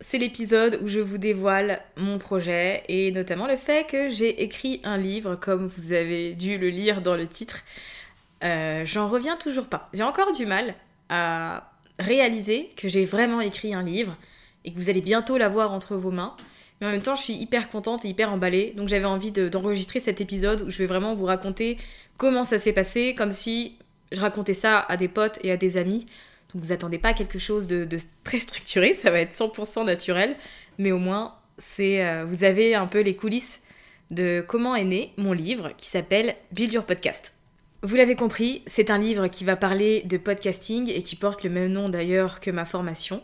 c'est l'épisode où je vous dévoile mon projet et notamment le fait que j'ai écrit un livre, comme vous avez dû le lire dans le titre. Euh, J'en reviens toujours pas. J'ai encore du mal à réaliser que j'ai vraiment écrit un livre et que vous allez bientôt l'avoir entre vos mains. Mais en même temps, je suis hyper contente et hyper emballée. Donc j'avais envie de- d'enregistrer cet épisode où je vais vraiment vous raconter comment ça s'est passé, comme si je racontais ça à des potes et à des amis. Donc vous attendez pas à quelque chose de, très structuré, ça va être 100% naturel, mais au moins c'est euh, vous avez un peu les coulisses de comment est né mon livre qui s'appelle Build Your Podcast. Vous l'avez compris, c'est un livre qui va parler de podcasting et qui porte le même nom d'ailleurs que ma formation.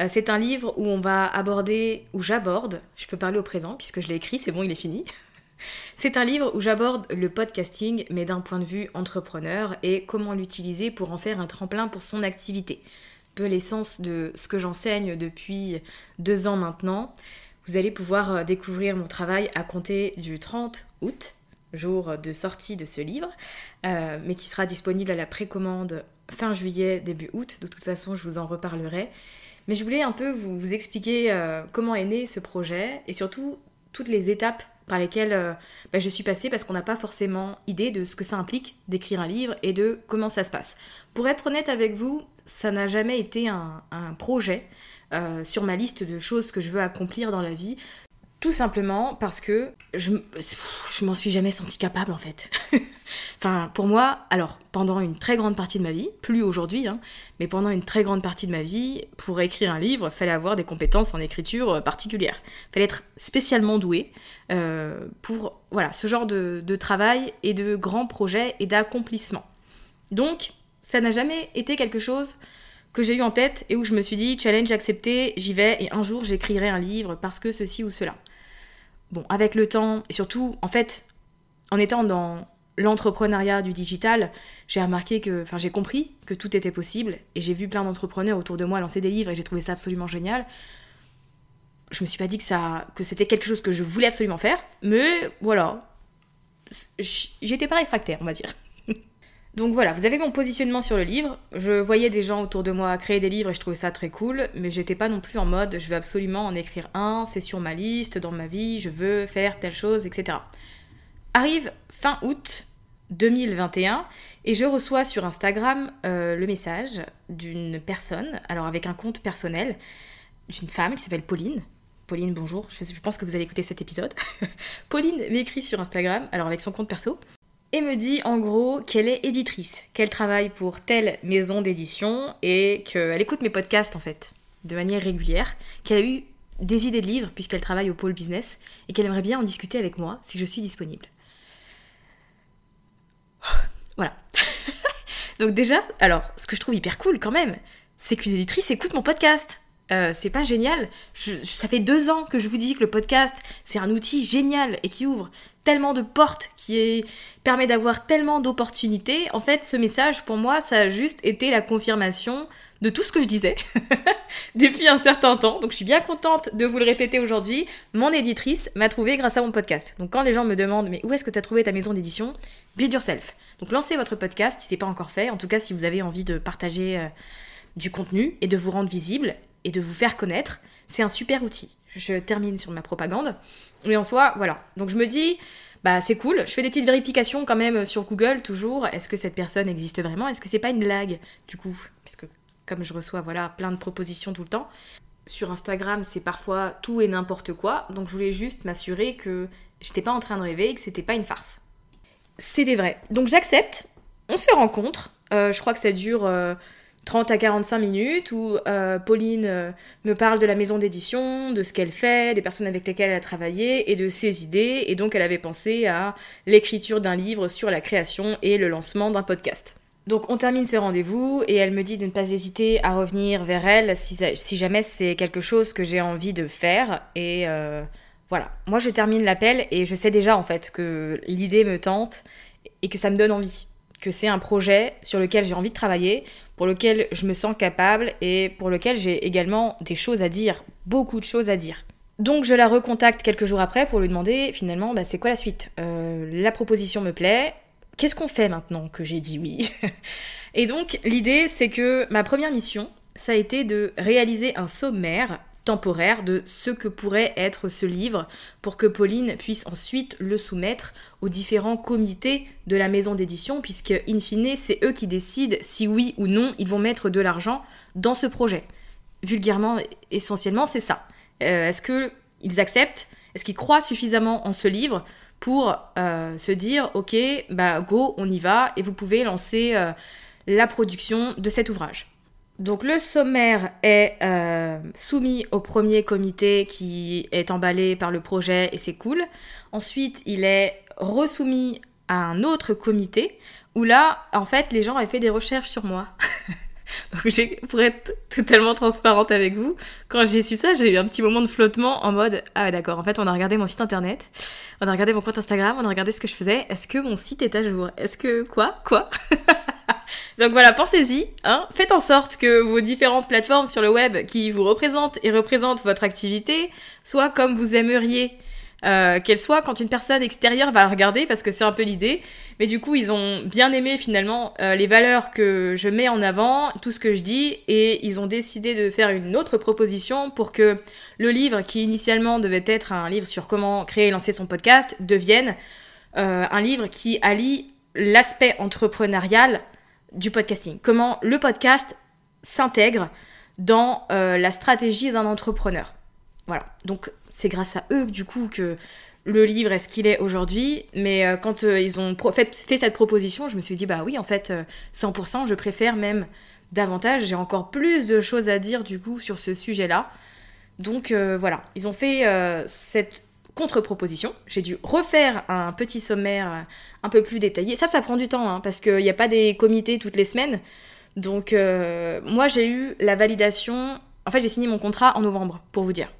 Euh, c'est un livre où on va aborder, où j'aborde, je peux parler au présent puisque je l'ai écrit, c'est bon, il est fini. C'est un livre où j'aborde le podcasting, mais d'un point de vue entrepreneur, et comment l'utiliser pour en faire un tremplin pour son activité. Peu l'essence de ce que j'enseigne depuis deux ans maintenant. Vous allez pouvoir euh, découvrir mon travail à compter du 30 août, jour de sortie de ce livre, euh, mais qui sera disponible à la précommande fin juillet, début août. De toute façon, je vous en reparlerai. Mais je voulais un peu vous, expliquer euh, comment est né ce projet et surtout toutes les étapes par lesquelles euh, bah, je suis passée parce qu'on n'a pas forcément idée de ce que ça implique d'écrire un livre et de comment ça se passe. Pour être honnête avec vous, ça n'a jamais été un, projet euh, sur ma liste de choses que je veux accomplir dans la vie. Tout simplement parce que je, m'en suis jamais sentie capable en fait. enfin, pour moi, alors pendant une très grande partie de ma vie, plus aujourd'hui, hein, mais pendant une très grande partie de ma vie, pour écrire un livre, fallait avoir des compétences en écriture euh, particulières. Fallait être spécialement doué euh, pour ce genre de, de travail et de grands projets et d'accomplissements. Donc, ça n'a jamais été quelque chose que j'ai eu en tête et où je me suis dit challenge accepté, j'y vais et un jour j'écrirai un livre parce que ceci ou cela. Bon, avec le temps et surtout, en fait, en étant dans l'entrepreneuriat du digital, j'ai remarqué que, enfin, j'ai compris que tout était possible et j'ai vu plein d'entrepreneurs autour de moi lancer des livres et j'ai trouvé ça absolument génial. Je me suis pas dit que ça, que c'était quelque chose que je voulais absolument faire, mais voilà, j'étais pas réfractaire, on va dire. Donc voilà, vous avez mon positionnement sur le livre. Je voyais des gens autour de moi créer des livres et je trouvais ça très cool, mais j'étais pas non plus en mode je veux absolument en écrire un, c'est sur ma liste, dans ma vie, je veux faire telle chose, etc. Arrive fin août 2021 et je reçois sur Instagram euh, le message d'une personne, alors avec un compte personnel, d'une femme qui s'appelle Pauline, Pauline, bonjour, je, pense que vous allez écouter cet épisode. Pauline m'écrit sur Instagram, alors avec son compte perso, et me dit en gros qu'elle est éditrice, qu'elle travaille pour telle maison d'édition et qu'elle écoute mes podcasts en fait, de manière régulière, qu'elle a eu des idées de livres puisqu'elle travaille au pôle business et qu'elle aimerait bien en discuter avec moi si je suis disponible. Voilà. Donc déjà, alors, ce que je trouve hyper cool quand même, c'est qu'une éditrice écoute mon podcast. Euh, c'est pas génial. ça fait deux ans que je vous dis que le podcast, c'est un outil génial et qui ouvre tellement de portes, qui permet d'avoir tellement d'opportunités. En fait, ce message, pour moi, ça a juste été la confirmation de tout ce que je disais depuis un certain temps. Donc je suis bien contente de vous le répéter aujourd'hui. Mon éditrice m'a trouvé grâce à mon podcast. Donc quand les gens me demandent mais où est-ce que tu as trouvé ta maison d'édition? Build yourself. Donc lancez votre podcast si c'est pas encore fait. En tout cas si vous avez envie de partager euh, du contenu et de vous rendre visible et de vous faire connaître, c'est un super outil. Je termine sur ma propagande. Mais en soi, voilà. Donc je me dis, bah c'est cool. Je fais des petites vérifications quand même sur Google toujours. Est-ce que cette personne existe vraiment? Est-ce que c'est pas une blague du coup? Parce que comme je reçois voilà plein de propositions tout le temps. Sur Instagram, c'est parfois tout et n'importe quoi. Donc je voulais juste m'assurer que j'étais pas en train de rêver et que c'était pas une farce. C'est des vrais. Donc j'accepte. On se rencontre. Euh, je crois que ça dure euh, 30 à 45 minutes où euh, Pauline euh, me parle de la maison d'édition, de ce qu'elle fait, des personnes avec lesquelles elle a travaillé et de ses idées. Et donc elle avait pensé à l'écriture d'un livre sur la création et le lancement d'un podcast. Donc on termine ce rendez-vous et elle me dit de ne pas hésiter à revenir vers elle si, jamais c'est quelque chose que j'ai envie de faire. Et euh, voilà, moi je termine l'appel et je sais déjà en fait que l'idée me tente et que ça me donne envie que c'est un projet sur lequel j'ai envie de travailler, pour lequel je me sens capable et pour lequel j'ai également des choses à dire, beaucoup de choses à dire. Donc je la recontacte quelques jours après pour lui demander finalement bah, c'est quoi la suite? Euh, la proposition me plaît, qu'est-ce qu'on fait maintenant que j'ai dit oui? Et donc l'idée c'est que ma première mission, ça a été de réaliser un sommaire temporaire de ce que pourrait être ce livre pour que Pauline puisse ensuite le soumettre aux différents comités de la maison d'édition puisque in fine c'est eux qui décident si oui ou non ils vont mettre de l'argent dans ce projet. Vulgairement, essentiellement, c'est ça. Euh, est-ce qu'ils acceptent? Est-ce qu'ils croient suffisamment en ce livre pour euh, se dire ok, bah go, on y va et vous pouvez lancer euh, la production de cet ouvrage? Donc le sommaire est euh, soumis au premier comité qui est emballé par le projet et c'est cool. Ensuite, il est resoumis à un autre comité où là, en fait, les gens avaient fait des recherches sur moi. Donc pour être totalement transparente avec vous, quand j'ai su ça, j'ai eu un petit moment de flottement en mode ah d'accord, en fait on a regardé mon site internet, on a regardé mon compte Instagram, on a regardé ce que je faisais, est-ce que mon site est à jour? Est-ce que quoi? Quoi? Donc voilà, pensez-y. Hein. Faites en sorte que vos différentes plateformes sur le web qui vous représentent et représentent votre activité soient comme vous aimeriez euh, qu'elles soient quand une personne extérieure va la regarder, parce que c'est un peu l'idée. Mais du coup, ils ont bien aimé finalement euh, les valeurs que je mets en avant, tout ce que je dis, et ils ont décidé de faire une autre proposition pour que le livre, qui initialement devait être un livre sur comment créer et lancer son podcast, devienne euh, un livre qui allie l'aspect entrepreneurial du podcasting. Comment le podcast s'intègre dans euh, la stratégie d'un entrepreneur. Voilà. Donc c'est grâce à eux du coup que le livre est ce qu'il est aujourd'hui. Mais euh, quand euh, ils ont fait, cette proposition, je me suis dit bah oui en fait 100% je préfère même davantage. J'ai encore plus de choses à dire du coup sur ce sujet-là. Donc voilà, ils ont fait cette contre-proposition. J'ai dû refaire un petit sommaire euh, un peu plus détaillé. Ça, ça prend du temps, hein, parce qu'il n'y a pas des comités toutes les semaines. Donc, euh, moi, j'ai eu la validation. En fait, j'ai signé mon contrat en novembre, pour vous dire.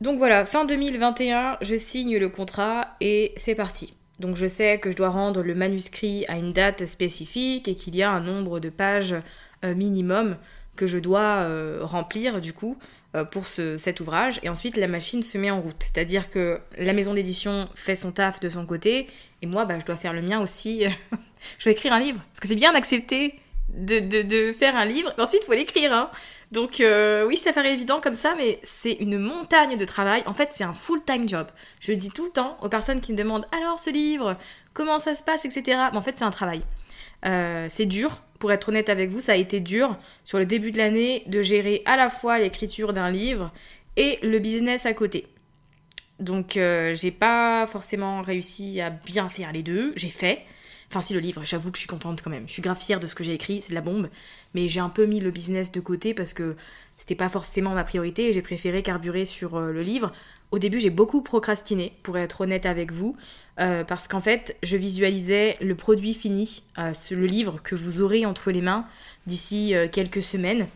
Donc voilà, fin 2021, je signe le contrat et c'est parti. Donc je sais que je dois rendre le manuscrit à une date spécifique et qu'il y a un nombre de pages euh, minimum que je dois remplir du coup. Euh, pour cet ouvrage et ensuite la machine se met en route. C'est-à-dire que la maison d'édition fait son taf de son côté et moi bah, je dois faire le mien aussi. je dois écrire un livre parce que c'est bien d'accepter de, faire un livre ensuite il faut l'écrire. Hein. Donc euh, oui ça paraît évident comme ça mais c'est une montagne de travail. En fait c'est un full-time job. Je dis tout le temps aux personnes qui me demandent alors ce livre, comment ça se passe, etc. Mais en fait c'est un travail. Euh, c'est dur, pour être honnête avec vous, ça a été dur sur le début de l'année de gérer à la fois l'écriture d'un livre et le business à côté. Donc euh, j'ai pas forcément réussi à bien faire les deux, j'ai fait. Enfin si le livre, j'avoue que je suis contente quand même. Je suis grave fière de ce que j'ai écrit, c'est de la bombe, mais j'ai un peu mis le business de côté parce que c'était pas forcément ma priorité et j'ai préféré carburer sur euh, le livre. Au début, j'ai beaucoup procrastiné, pour être honnête avec vous, euh, parce qu'en fait, je visualisais le produit fini, le livre que vous aurez entre les mains d'ici quelques semaines.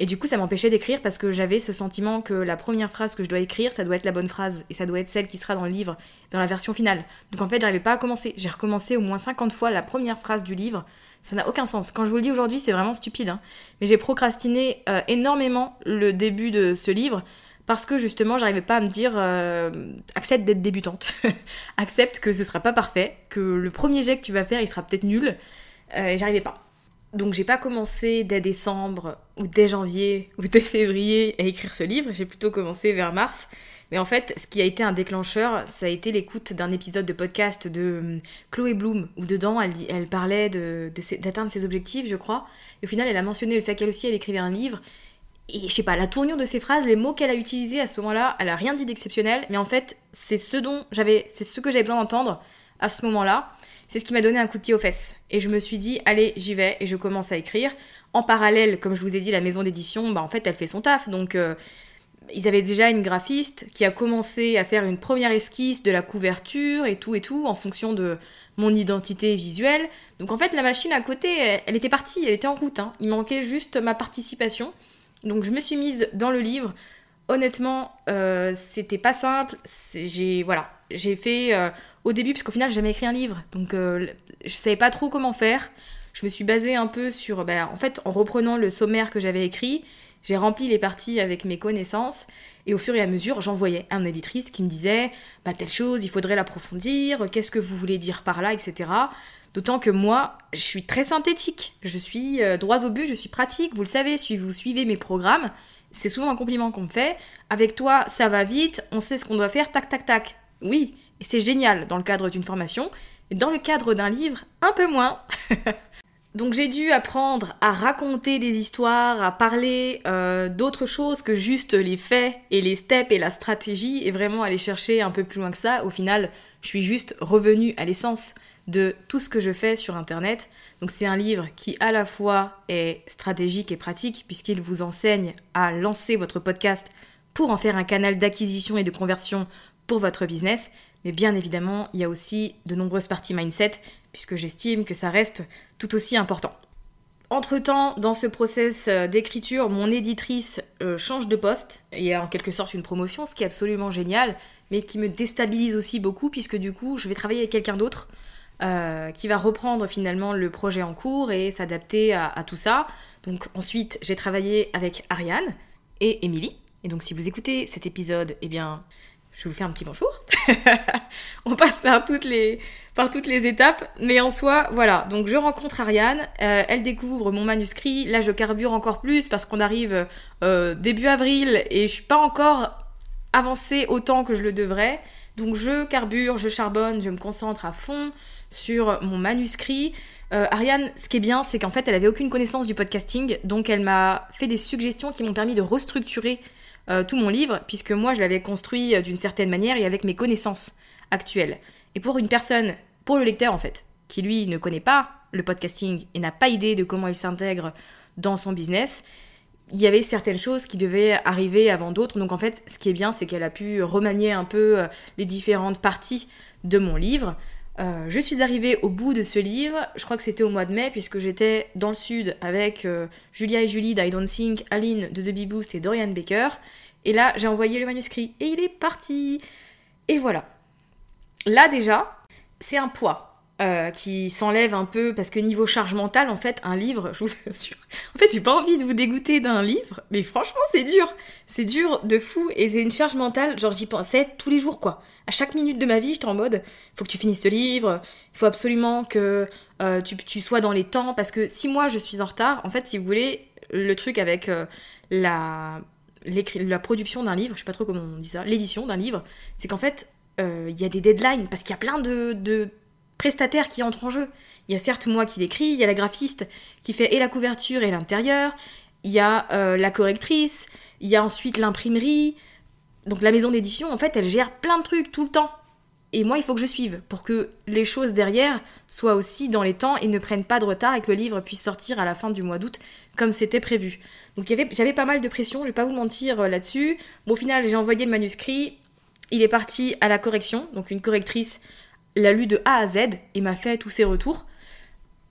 Et du coup, ça m'empêchait d'écrire parce que j'avais ce sentiment que la première phrase que je dois écrire, ça doit être la bonne phrase et ça doit être celle qui sera dans le livre, dans la version finale. Donc en fait, j'arrivais pas à commencer. J'ai recommencé au moins 50 fois la première phrase du livre. Ça n'a aucun sens. Quand je vous le dis aujourd'hui, c'est vraiment stupide. Hein. Mais j'ai procrastiné euh, énormément le début de ce livre parce que justement, j'arrivais pas à me dire euh, accepte d'être débutante. accepte que ce sera pas parfait, que le premier jet que tu vas faire, il sera peut-être nul. Euh, j'arrivais pas. Donc j'ai pas commencé dès décembre ou dès janvier ou dès février à écrire ce livre, j'ai plutôt commencé vers mars. Mais en fait, ce qui a été un déclencheur, ça a été l'écoute d'un épisode de podcast de hum, Chloé Bloom, où dedans elle, parlait d'atteindre de, ses objectifs, je crois. Et au final, elle a mentionné le fait qu'elle aussi, elle écrivait un livre. Et je sais pas, la tournure de ses phrases, les mots qu'elle a utilisés à ce moment-là, elle a rien dit d'exceptionnel, mais en fait, c'est ce dont j'avais, c'est ce que j'avais besoin d'entendre à ce moment-là c'est ce qui m'a donné un coup de pied aux fesses. Et je me suis dit, allez, j'y vais, et je commence à écrire. En parallèle, comme je vous ai dit, la maison d'édition, bah, en fait, elle fait son taf. Donc, euh, ils avaient déjà une graphiste qui a commencé à faire une première esquisse de la couverture et tout et tout, en fonction de mon identité visuelle. Donc, en fait, la machine à côté, elle, était partie, elle était en route. Hein. Il manquait juste ma participation. Donc, je me suis mise dans le livre. Honnêtement, euh, c'était pas simple. J'ai voilà, j'ai fait euh, au début, parce qu'au final, j'ai jamais écrit un livre, donc euh, je savais pas trop comment faire. Je me suis basée un peu sur, ben, en fait, en reprenant le sommaire que j'avais écrit, j'ai rempli les parties avec mes connaissances, et au fur et à mesure, j'envoyais à éditrice qui me disait, bah telle chose, il faudrait l'approfondir, qu'est-ce que vous voulez dire par là, etc. D'autant que moi, je suis très synthétique, je suis euh, droit au but, je suis pratique, vous le savez, si vous suivez mes programmes, c'est souvent un compliment qu'on me fait. Avec toi, ça va vite, on sait ce qu'on doit faire, tac, tac, tac. Oui, c'est génial dans le cadre d'une formation, dans le cadre d'un livre, un peu moins. Donc j'ai dû apprendre à raconter des histoires, à parler euh, d'autres choses que juste les faits et les steps et la stratégie, et vraiment aller chercher un peu plus loin que ça. Au final, je suis juste revenue à l'essence de tout ce que je fais sur Internet. Donc c'est un livre qui à la fois est stratégique et pratique, puisqu'il vous enseigne à lancer votre podcast pour en faire un canal d'acquisition et de conversion pour votre business, mais bien évidemment, il y a aussi de nombreuses parties mindset, puisque j'estime que ça reste tout aussi important. Entre-temps, dans ce process euh, d'écriture, mon éditrice euh, change de poste, et a en quelque sorte une promotion, ce qui est absolument génial, mais qui me déstabilise aussi beaucoup, puisque du coup, je vais travailler avec quelqu'un d'autre, euh, qui va reprendre finalement le projet en cours et s'adapter à, tout ça. Donc ensuite, j'ai travaillé avec Ariane et Émilie. Et donc si vous écoutez cet épisode, eh bien, je vous fais un petit bonjour. on passe par toutes, les, étapes, mais en soi, voilà. Donc je rencontre Ariane, euh, elle découvre mon manuscrit. Là, je carbure encore plus parce qu'on arrive euh, début avril et je suis pas encore avancée autant que je le devrais. Donc je carbure, je charbonne, je me concentre à fond sur mon manuscrit. Euh, Ariane, ce qui est bien, c'est qu'en fait, elle avait aucune connaissance du podcasting, donc elle m'a fait des suggestions qui m'ont permis de restructurer euh, tout mon livre, puisque moi je l'avais construit euh, d'une certaine manière et avec mes connaissances actuelles. Et pour une personne, pour le lecteur en fait, qui lui ne connaît pas le podcasting et n'a pas idée de comment il s'intègre dans son business, il y avait certaines choses qui devaient arriver avant d'autres. Donc en fait, ce qui est bien, c'est qu'elle a pu remanier un peu euh, les différentes parties de mon livre. Je suis arrivée au bout de ce livre, je crois que c'était au mois de mai, puisque j'étais dans le sud avec Julia et Julie d'I Don't Think, Aline de The Bee Boost et Dorian Baker. Et là, j'ai envoyé le manuscrit et il est parti. Et voilà. Là déjà, c'est un poids. Euh, qui s'enlève un peu parce que niveau charge mentale, en fait, un livre, je vous assure. En fait, j'ai pas envie de vous dégoûter d'un livre, mais franchement, c'est dur. C'est dur de fou et c'est une charge mentale. Genre, j'y pensais tous les jours, quoi. À chaque minute de ma vie, j'étais en mode, faut que tu finisses ce livre, il faut absolument que euh, tu, tu, sois dans les temps parce que si moi je suis en retard, en fait, si vous voulez, le truc avec euh, la la production d'un livre, je sais pas trop comment on dit ça, l'édition d'un livre, c'est qu'en fait, il y a des deadlines, parce qu'il y a plein de, prestataires qui entrent en jeu. Il y a certes moi qui l'écris, il y a la graphiste qui fait et la couverture et l'intérieur, il y a euh, la correctrice, il y a ensuite l'imprimerie, Donc la maison d'édition, en fait, elle gère plein de trucs tout le temps. Et moi, il faut que je suive pour que les choses derrière soient aussi dans les temps et ne prennent pas de retard et que le livre puisse sortir à la fin du mois d'août comme c'était prévu. Donc j'avais pas mal de pression, je vais pas vous mentir euh, là-dessus. Bon, au final, j'ai envoyé le manuscrit, il est parti à la correction, donc une correctrice l'a lu de A à Z et m'a fait tous ses retours.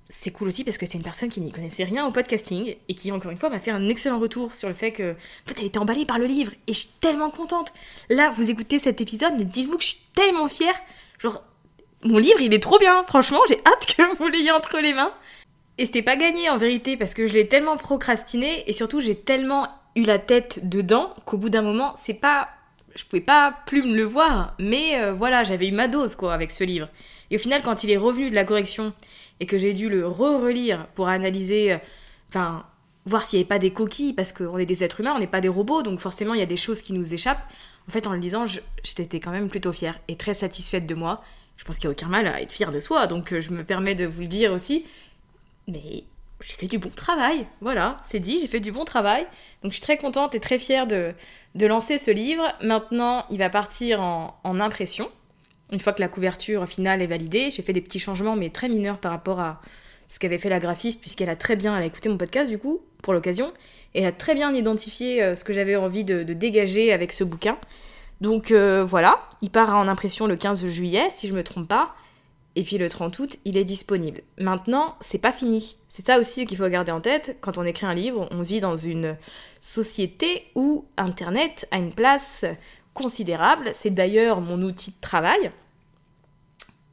C'est cool aussi parce que c'est une personne qui n'y connaissait rien au podcasting et qui, encore une fois, m'a fait un excellent retour sur le fait que, en fait, elle était emballée par le livre et je suis tellement contente. Là, vous écoutez cet épisode, mais dites-vous que je suis tellement fière. Genre, mon livre, il est trop bien. Franchement, j'ai hâte que vous l'ayez entre les mains. Et c'était pas gagné en vérité parce que je l'ai tellement procrastiné et surtout j'ai tellement eu la tête dedans qu'au bout d'un moment, c'est pas je pouvais pas plus me le voir, mais euh, voilà, j'avais eu ma dose quoi avec ce livre. Et au final, quand il est revenu de la correction et que j'ai dû le re-relire pour analyser, euh, enfin, voir s'il n'y avait pas des coquilles, parce qu'on est des êtres humains, on n'est pas des robots, donc forcément il y a des choses qui nous échappent. En fait, en le lisant, j'étais quand même plutôt fière et très satisfaite de moi. Je pense qu'il n'y a aucun mal à être fière de soi, donc euh, je me permets de vous le dire aussi. Mais j'ai fait du bon travail. Voilà, c'est dit, j'ai fait du bon travail. Donc je suis très contente et très fière de, de lancer ce livre. Maintenant, il va partir en, impression. Une fois que la couverture finale est validée, j'ai fait des petits changements, mais très mineurs par rapport à ce qu'avait fait la graphiste, puisqu'elle a très bien, elle a écouté mon podcast du coup, pour l'occasion, et elle a très bien identifié euh, ce que j'avais envie de, dégager avec ce bouquin. Donc euh, voilà, il part en impression le 15 juillet, si je me trompe pas. Et puis le 30 août, il est disponible. Maintenant, c'est pas fini. C'est ça aussi qu'il faut garder en tête. Quand on écrit un livre, on vit dans une société où Internet a une place considérable. C'est d'ailleurs mon outil de travail.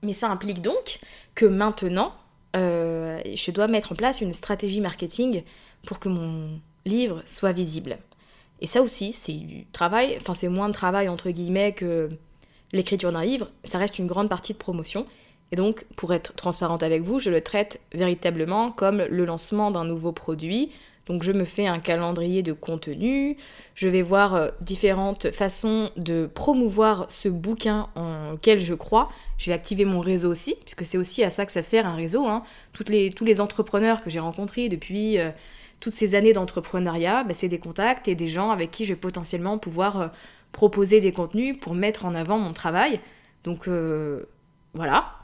Mais ça implique donc que maintenant, euh, je dois mettre en place une stratégie marketing pour que mon livre soit visible. Et ça aussi, c'est du travail, enfin c'est moins de travail entre guillemets que l'écriture d'un livre, ça reste une grande partie de promotion. Et donc, pour être transparente avec vous, je le traite véritablement comme le lancement d'un nouveau produit. Donc, je me fais un calendrier de contenu, je vais voir euh, différentes façons de promouvoir ce bouquin en lequel je crois. Je vais activer mon réseau aussi, puisque c'est aussi à ça que ça sert un réseau. Hein. Les, tous les entrepreneurs que j'ai rencontrés depuis euh, toutes ces années d'entrepreneuriat, bah, c'est des contacts et des gens avec qui je vais potentiellement pouvoir euh, proposer des contenus pour mettre en avant mon travail. Donc voilà,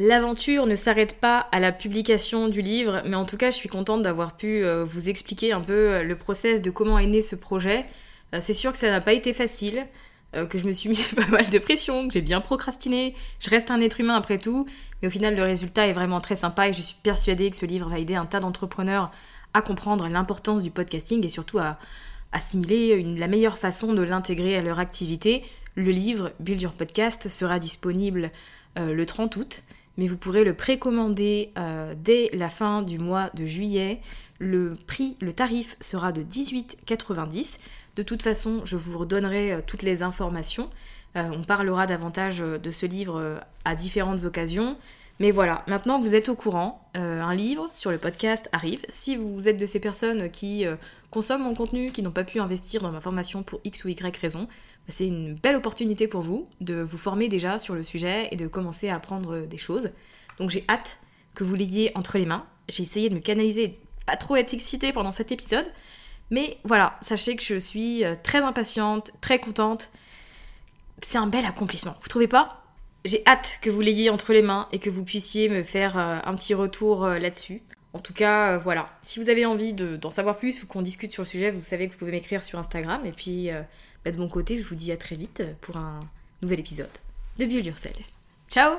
L'aventure ne s'arrête pas à la publication du livre, mais en tout cas, je suis contente d'avoir pu euh, vous expliquer un peu euh, le process de comment est né ce projet. Euh, c'est sûr que ça n'a pas été facile, que je me suis mis pas mal de pression, que j'ai bien procrastiné. Je reste un être humain après tout, mais au final, le résultat est vraiment très sympa et je suis persuadée que ce livre va aider un tas d'entrepreneurs à comprendre l'importance du podcasting et surtout à assimiler la meilleure façon de l'intégrer à leur activité. Le livre Build Your Podcast sera disponible le 30 août mais vous pourrez le précommander euh, dès la fin du mois de juillet. Le prix, le tarif sera de 18,90. De toute façon, je vous redonnerai euh, toutes les informations. Euh, on parlera davantage de ce livre à différentes occasions. Mais voilà, maintenant vous êtes au courant, un livre sur le podcast arrive. Si vous êtes de ces personnes qui consomment mon contenu, qui n'ont pas pu investir dans ma formation pour X ou Y raison, c'est une belle opportunité pour vous de vous former déjà sur le sujet et de commencer à apprendre des choses. Donc j'ai hâte que vous l'ayez entre les mains. J'ai essayé de me canaliser, pas trop être excitée pendant cet épisode. Mais voilà, sachez que je suis euh, très impatiente, très contente. C'est un bel accomplissement, vous trouvez pas? J'ai hâte que vous l'ayez entre les mains et que vous puissiez me faire euh, un petit retour euh, là-dessus. En tout cas, voilà. Si vous avez envie d'en savoir plus ou qu'on discute sur le sujet, vous savez que vous pouvez m'écrire sur Instagram. Et puis, bah, de mon côté, je vous dis à très vite pour un nouvel épisode de Yourself. Ciao